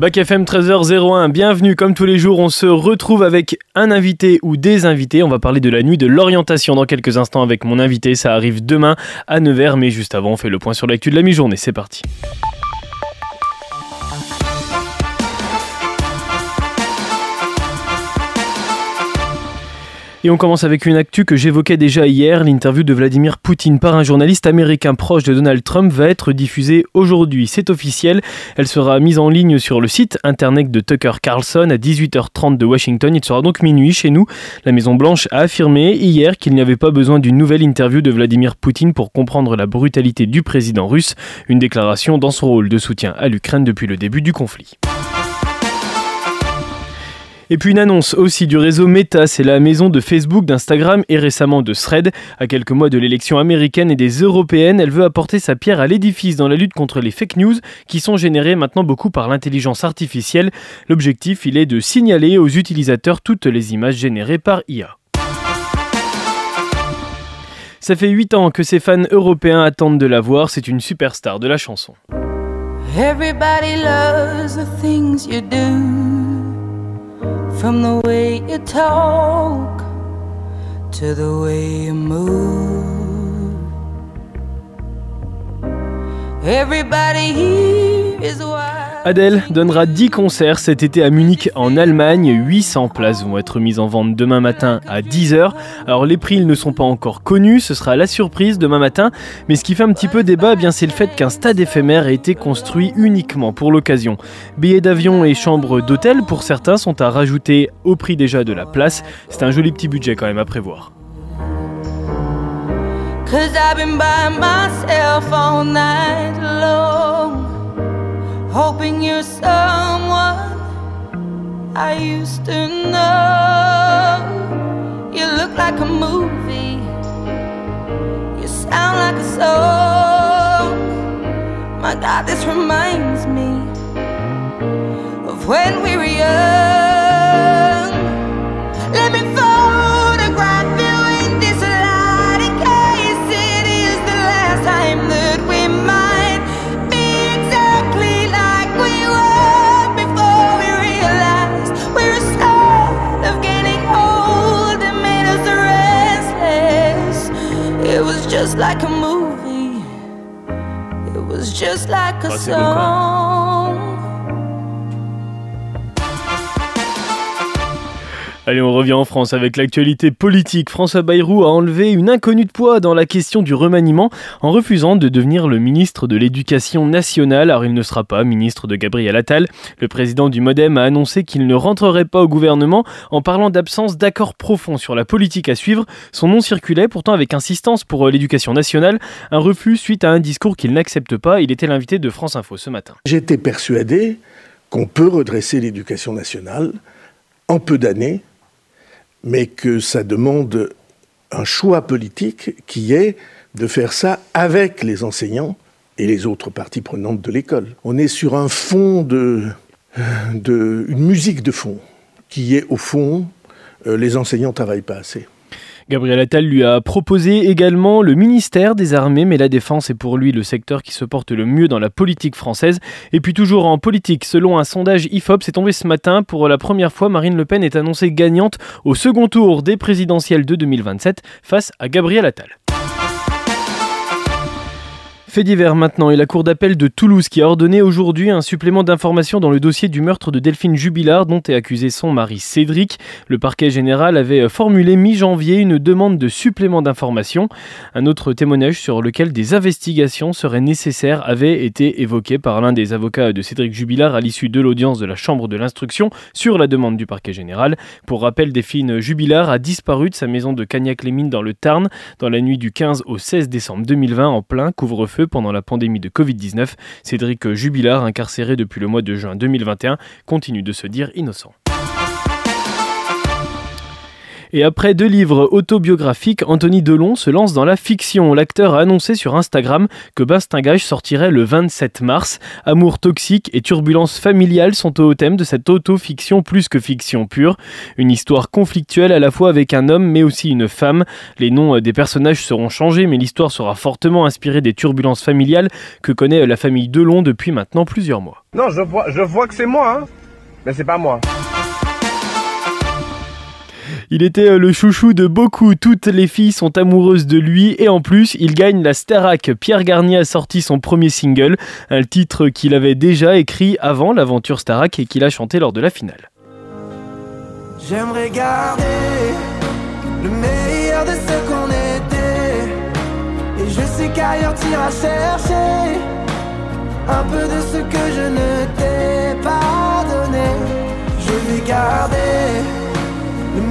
Bac FM 13h01, bienvenue. Comme tous les jours, on se retrouve avec un invité ou des invités, on va parler de la nuit de l'orientation dans quelques instants avec mon invité, ça arrive demain à 9h mais juste avant on fait le point sur l'actu de la mi-journée, c'est parti. Et on commence avec une actu que j'évoquais déjà hier. L'interview de Vladimir Poutine par un journaliste américain proche de Donald Trump va être diffusée aujourd'hui. C'est officiel. Elle sera mise en ligne sur le site internet de Tucker Carlson à 18h30 de Washington. Il sera donc minuit chez nous. La Maison-Blanche a affirmé hier qu'il n'y avait pas besoin d'une nouvelle interview de Vladimir Poutine pour comprendre la brutalité du président russe. Une déclaration dans son rôle de soutien à l'Ukraine depuis le début du conflit. Et puis une annonce aussi du réseau Meta, c'est la maison de Facebook, d'Instagram et récemment de Thread. À quelques mois de l'élection américaine et des européennes, elle veut apporter sa pierre à l'édifice dans la lutte contre les fake news qui sont générées maintenant beaucoup par l'intelligence artificielle. L'objectif, il est de signaler aux utilisateurs toutes les images générées par IA. Ça fait 8 ans que ses fans européens attendent de la voir, c'est une superstar de la chanson. From the way you talk to the way you move. Everybody here is wild. Adèle donnera 10 concerts cet été à Munich en Allemagne. 800 places vont être mises en vente demain matin à 10h. Alors les prix ne sont pas encore connus, ce sera la surprise demain matin. Mais ce qui fait un petit peu débat, eh bien c'est le fait qu'un stade éphémère a été construit uniquement pour l'occasion. Billets d'avion et chambres d'hôtel pour certains sont à rajouter au prix déjà de la place. C'est un joli petit budget quand même à prévoir. Hoping you're someone I used to know. You look like a movie, you sound like a song. My God, this reminds me of when we were young. 我心 Allez, on revient en France avec l'actualité politique. François Bayrou a enlevé une inconnue de poids dans la question du remaniement en refusant de devenir le ministre de l'Éducation nationale. Alors, il ne sera pas ministre de Gabriel Attal. Le président du Modem a annoncé qu'il ne rentrerait pas au gouvernement en parlant d'absence d'accord profond sur la politique à suivre. Son nom circulait pourtant avec insistance pour l'éducation nationale. Un refus suite à un discours qu'il n'accepte pas. Il était l'invité de France Info ce matin. J'étais persuadé qu'on peut redresser l'éducation nationale en peu d'années mais que ça demande un choix politique qui est de faire ça avec les enseignants et les autres parties prenantes de l'école. On est sur un fond de, une musique de fond qui est au fond euh, les enseignants travaillent pas assez. Gabriel Attal lui a proposé également le ministère des Armées, mais la défense est pour lui le secteur qui se porte le mieux dans la politique française. Et puis toujours en politique, selon un sondage IFOP, c'est tombé ce matin, pour la première fois, Marine Le Pen est annoncée gagnante au second tour des présidentielles de 2027 face à Gabriel Attal. Fait divers maintenant et la Cour d'appel de Toulouse qui a ordonné aujourd'hui un supplément d'information dans le dossier du meurtre de Delphine Jubilard dont est accusé son mari Cédric. Le parquet général avait formulé mi-janvier une demande de supplément d'information. Un autre témoignage sur lequel des investigations seraient nécessaires avait été évoqué par l'un des avocats de Cédric Jubilard à l'issue de l'audience de la Chambre de l'instruction sur la demande du parquet général. Pour rappel, Delphine Jubilard a disparu de sa maison de Cagnac-les-Mines dans le Tarn dans la nuit du 15 au 16 décembre 2020 en plein couvre-feu pendant la pandémie de Covid-19. Cédric Jubilard, incarcéré depuis le mois de juin 2021, continue de se dire innocent. Et après deux livres autobiographiques, Anthony Delon se lance dans la fiction. L'acteur a annoncé sur Instagram que Bastingage sortirait le 27 mars. Amour toxique et turbulence familiale sont au thème de cette auto-fiction plus que fiction pure. Une histoire conflictuelle à la fois avec un homme mais aussi une femme. Les noms des personnages seront changés mais l'histoire sera fortement inspirée des turbulences familiales que connaît la famille Delon depuis maintenant plusieurs mois. Non, je vois, je vois que c'est moi, hein, mais c'est pas moi. Il était euh, le chouchou de beaucoup, toutes les filles sont amoureuses de lui et en plus il gagne la Starac. Pierre Garnier a sorti son premier single, un titre qu'il avait déjà écrit avant l'aventure Starac et qu'il a chanté lors de la finale. J'aimerais garder le meilleur de ce qu'on était et je sais qu'ailleurs chercher un peu de ce que je ne t'ai pas donné. Je vais garder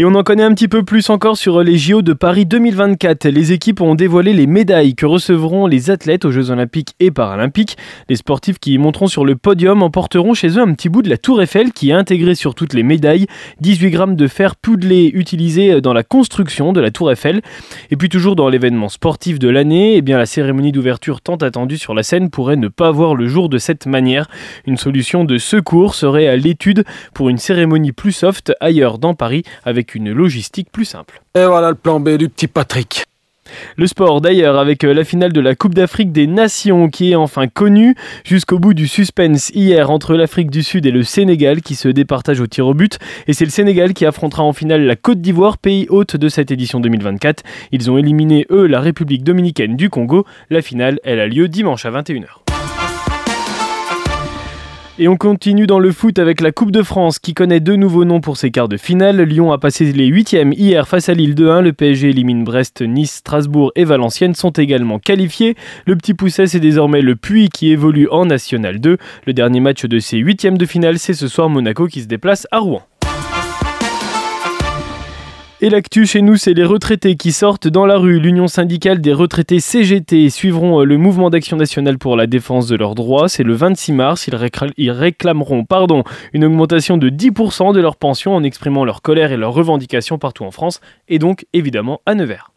Et on en connaît un petit peu plus encore sur les JO de Paris 2024. Les équipes ont dévoilé les médailles que recevront les athlètes aux Jeux Olympiques et Paralympiques. Les sportifs qui y monteront sur le podium emporteront chez eux un petit bout de la Tour Eiffel qui est intégré sur toutes les médailles. 18 grammes de fer poudlé utilisé dans la construction de la Tour Eiffel. Et puis toujours dans l'événement sportif de l'année, eh bien la cérémonie d'ouverture tant attendue sur la scène pourrait ne pas voir le jour de cette manière. Une solution de secours serait à l'étude pour une cérémonie plus soft ailleurs dans Paris avec une logistique plus simple. Et voilà le plan B du petit Patrick. Le sport d'ailleurs avec euh, la finale de la Coupe d'Afrique des Nations qui est enfin connue jusqu'au bout du suspense hier entre l'Afrique du Sud et le Sénégal qui se départagent au tir au but et c'est le Sénégal qui affrontera en finale la Côte d'Ivoire, pays hôte de cette édition 2024. Ils ont éliminé eux la République dominicaine du Congo. La finale elle a lieu dimanche à 21h. Et on continue dans le foot avec la Coupe de France qui connaît deux nouveaux noms pour ses quarts de finale. Lyon a passé les huitièmes hier face à Lille 2-1. Le PSG élimine Brest, Nice, Strasbourg et Valenciennes sont également qualifiés. Le petit pousset c'est désormais le Puy qui évolue en National 2. Le dernier match de ces huitièmes de finale c'est ce soir Monaco qui se déplace à Rouen. Et l'actu chez nous, c'est les retraités qui sortent dans la rue. L'Union syndicale des retraités CGT suivront euh, le mouvement d'action nationale pour la défense de leurs droits. C'est le 26 mars. Ils, réclameront pardon, une augmentation de 10% de leur pension en exprimant leur colère et leurs revendications partout en France et donc évidemment à Nevers.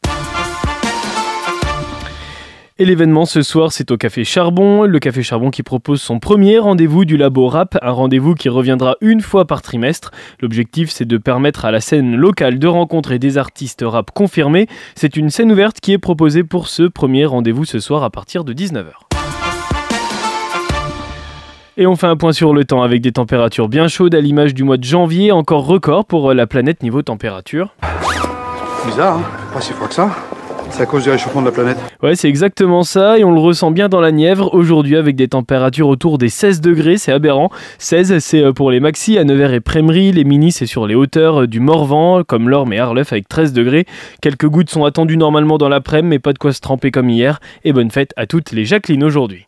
Et l'événement ce soir, c'est au Café Charbon, le Café Charbon qui propose son premier rendez-vous du Labo Rap, un rendez-vous qui reviendra une fois par trimestre. L'objectif, c'est de permettre à la scène locale de rencontrer des artistes rap confirmés. C'est une scène ouverte qui est proposée pour ce premier rendez-vous ce soir à partir de 19h. Et on fait un point sur le temps avec des températures bien chaudes à l'image du mois de janvier, encore record pour la planète niveau température. Bizarre, hein Pas si froid que ça. C'est à cause du réchauffement de la planète Ouais, c'est exactement ça, et on le ressent bien dans la Nièvre aujourd'hui avec des températures autour des 16 degrés, c'est aberrant. 16, c'est euh, pour les maxi à Nevers et Prémery, les mini, c'est sur les hauteurs euh, du Morvan, comme l'Orme et Arleuf avec 13 degrés. Quelques gouttes sont attendues normalement dans l'après-midi, mais pas de quoi se tremper comme hier. Et bonne fête à toutes les Jacqueline aujourd'hui.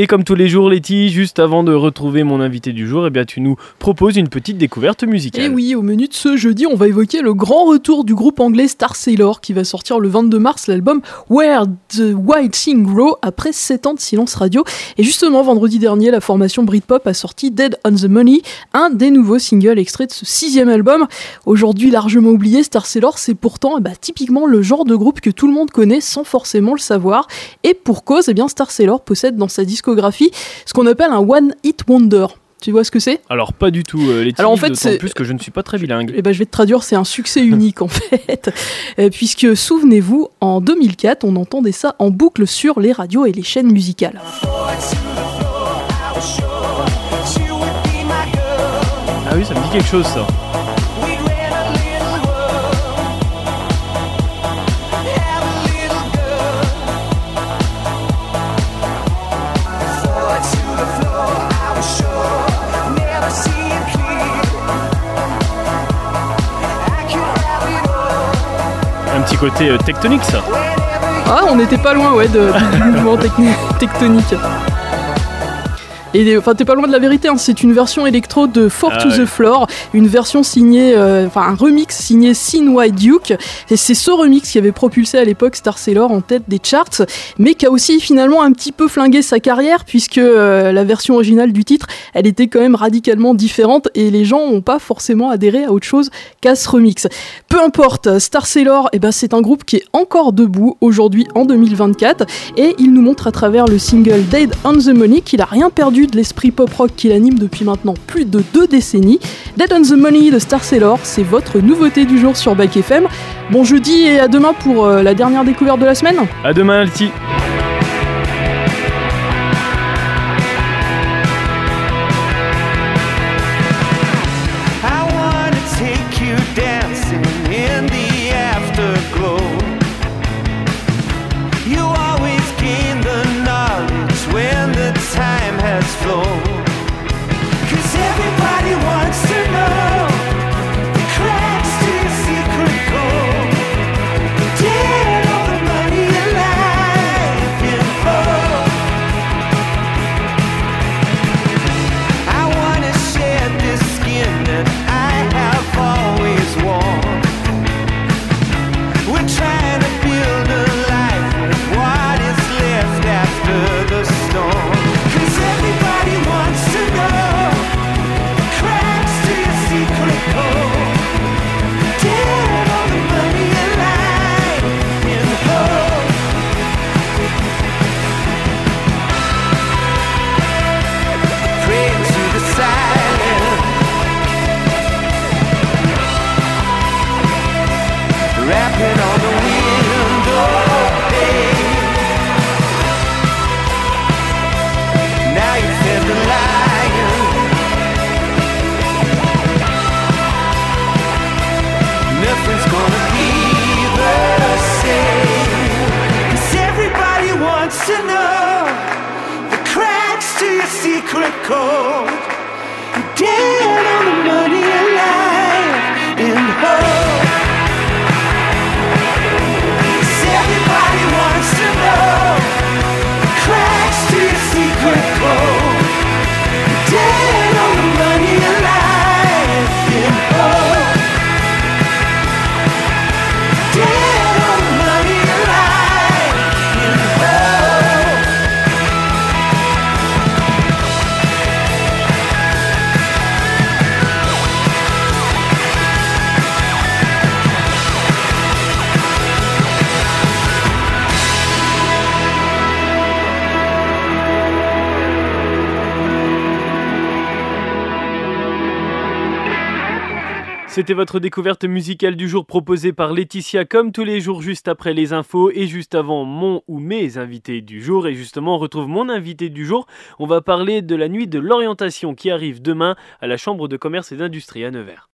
Et comme tous les jours, Letty, juste avant de retrouver mon invité du jour, eh bien, tu nous proposes une petite découverte musicale. Et oui, au menu de ce jeudi, on va évoquer le grand retour du groupe anglais Star Sailor qui va sortir le 22 mars l'album Where the White Thing Grow après 7 ans de silence radio. Et justement, vendredi dernier, la formation Britpop a sorti Dead on the Money, un des nouveaux singles extraits de ce sixième album. Aujourd'hui largement oublié, Star Sailor, c'est pourtant bah, typiquement le genre de groupe que tout le monde connaît sans forcément le savoir. Et pour cause, eh bien, Star Sailor possède dans sa discographie ce qu'on appelle un One Hit Wonder. Tu vois ce que c'est? Alors pas du tout. Euh, les Alors en fait, c'est plus que je ne suis pas très bilingue. Eh ben, je vais te traduire. C'est un succès unique en fait, euh, puisque souvenez-vous, en 2004, on entendait ça en boucle sur les radios et les chaînes musicales. Ah oui, ça me dit quelque chose ça. Côté euh, tectonique ça. Ah, on n'était pas loin ouais, de, du mouvement tectonique. Et enfin, t'es pas loin de la vérité, hein, c'est une version électro de Four Ah to ouais. the Floor, une version signée, euh, enfin un remix signé Sin White Duke. Et c'est ce remix qui avait propulsé à l'époque Star Sailor en tête des charts, mais qui a aussi finalement un petit peu flingué sa carrière, puisque euh, la version originale du titre, elle était quand même radicalement différente et les gens n'ont pas forcément adhéré à autre chose qu'à ce remix. Peu importe, Star Sailor, eh ben, c'est un groupe qui est encore debout aujourd'hui en 2024 et il nous montre à travers le single Dead on the Money qu'il a rien perdu de l'esprit pop rock qui l'anime depuis maintenant plus de deux décennies. Dead on the Money de Star Sailor, c'est votre nouveauté du jour sur Back FM. Bon jeudi et à demain pour euh, la dernière découverte de la semaine. À demain, Alti. C'était votre découverte musicale du jour proposée par Laetitia comme tous les jours juste après les infos et juste avant mon ou mes invités du jour. Et justement, on retrouve mon invité du jour. On va parler de la nuit de l'orientation qui arrive demain à la Chambre de commerce et d'industrie à Nevers.